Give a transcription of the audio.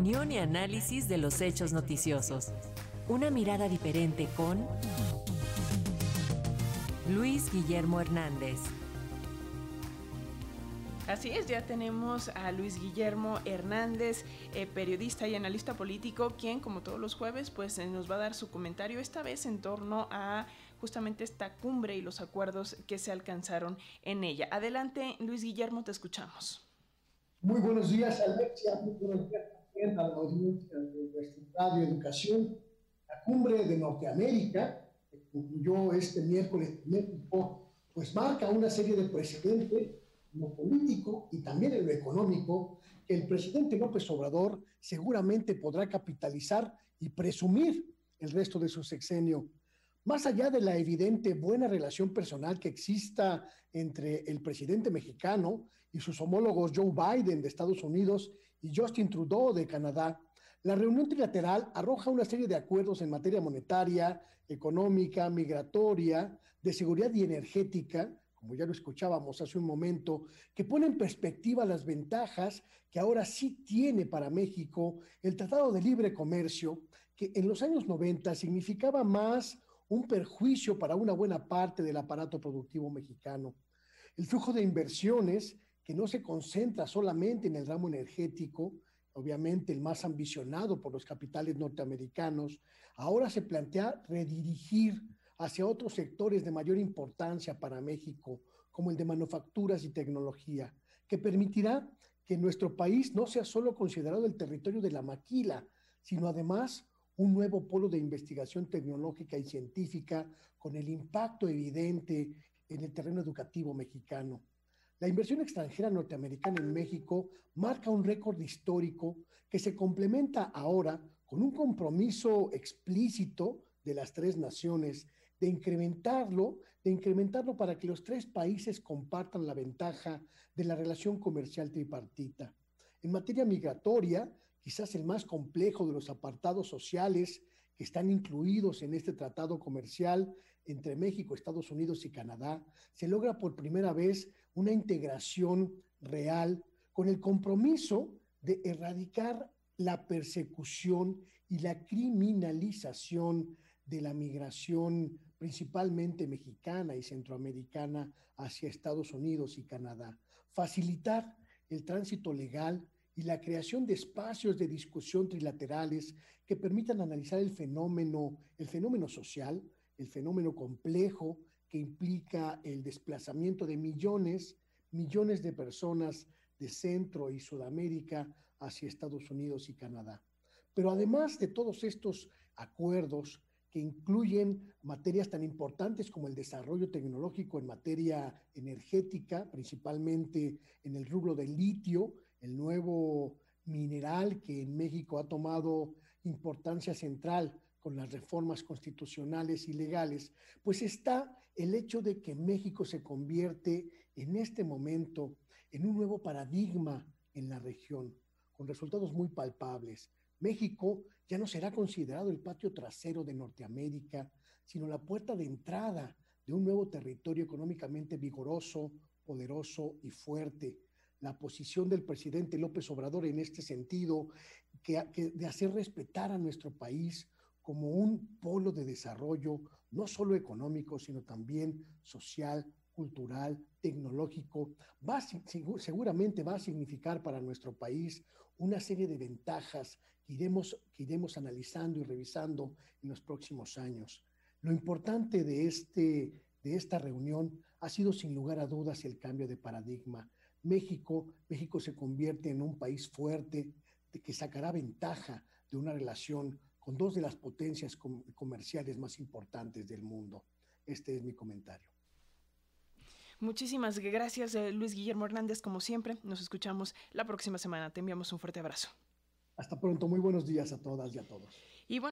opinión y análisis de los hechos noticiosos. Una mirada diferente con Luis Guillermo Hernández. Así es, ya tenemos a Luis Guillermo Hernández, eh, periodista y analista político, quien como todos los jueves pues eh, nos va a dar su comentario esta vez en torno a justamente esta cumbre y los acuerdos que se alcanzaron en ella. Adelante, Luis Guillermo, te escuchamos. Muy buenos días, Alexia. Muy buenos días también a la audiencia de Educación. La cumbre de Norteamérica, que concluyó este miércoles México, pues marca una serie de precedentes en lo político y también en lo económico, que el presidente López Obrador seguramente podrá capitalizar y presumir el resto de su sexenio. Más allá de la evidente buena relación personal que exista entre el presidente mexicano y sus homólogos Joe Biden de Estados Unidos y Justin Trudeau de Canadá, la reunión trilateral arroja una serie de acuerdos en materia monetaria, económica, migratoria, de seguridad y energética, como ya lo escuchábamos hace un momento, que pone en perspectiva las ventajas que ahora sí tiene para México el Tratado de Libre Comercio, que en los años 90 significaba más un perjuicio para una buena parte del aparato productivo mexicano. El flujo de inversiones, que no se concentra solamente en el ramo energético, obviamente el más ambicionado por los capitales norteamericanos, ahora se plantea redirigir hacia otros sectores de mayor importancia para México, como el de manufacturas y tecnología, que permitirá que nuestro país no sea solo considerado el territorio de la maquila, sino además un nuevo polo de investigación tecnológica y científica con el impacto evidente en el terreno educativo mexicano. La inversión extranjera norteamericana en México marca un récord histórico que se complementa ahora con un compromiso explícito de las tres naciones de incrementarlo, de incrementarlo para que los tres países compartan la ventaja de la relación comercial tripartita. En materia migratoria, quizás el más complejo de los apartados sociales que están incluidos en este tratado comercial entre México, Estados Unidos y Canadá, se logra por primera vez una integración real con el compromiso de erradicar la persecución y la criminalización de la migración principalmente mexicana y centroamericana hacia Estados Unidos y Canadá, facilitar el tránsito legal y la creación de espacios de discusión trilaterales que permitan analizar el fenómeno, el fenómeno social, el fenómeno complejo que implica el desplazamiento de millones, millones de personas de Centro y Sudamérica hacia Estados Unidos y Canadá. Pero además de todos estos acuerdos, que incluyen materias tan importantes como el desarrollo tecnológico en materia energética, principalmente en el rubro del litio, el nuevo mineral que en México ha tomado importancia central con las reformas constitucionales y legales, pues está el hecho de que México se convierte en este momento en un nuevo paradigma en la región, con resultados muy palpables. México ya no será considerado el patio trasero de Norteamérica, sino la puerta de entrada de un nuevo territorio económicamente vigoroso, poderoso y fuerte. La posición del presidente López Obrador en este sentido, que, de hacer respetar a nuestro país como un polo de desarrollo, no solo económico, sino también social, cultural, tecnológico, va, seguramente va a significar para nuestro país una serie de ventajas que iremos, que iremos analizando y revisando en los próximos años. Lo importante de, este, de esta reunión ha sido sin lugar a dudas el cambio de paradigma. México, México se convierte en un país fuerte de que sacará ventaja de una relación con dos de las potencias comerciales más importantes del mundo. Este es mi comentario. Muchísimas gracias, eh, Luis Guillermo Hernández, como siempre. Nos escuchamos la próxima semana. Te enviamos un fuerte abrazo. Hasta pronto. Muy buenos días a todas y a todos.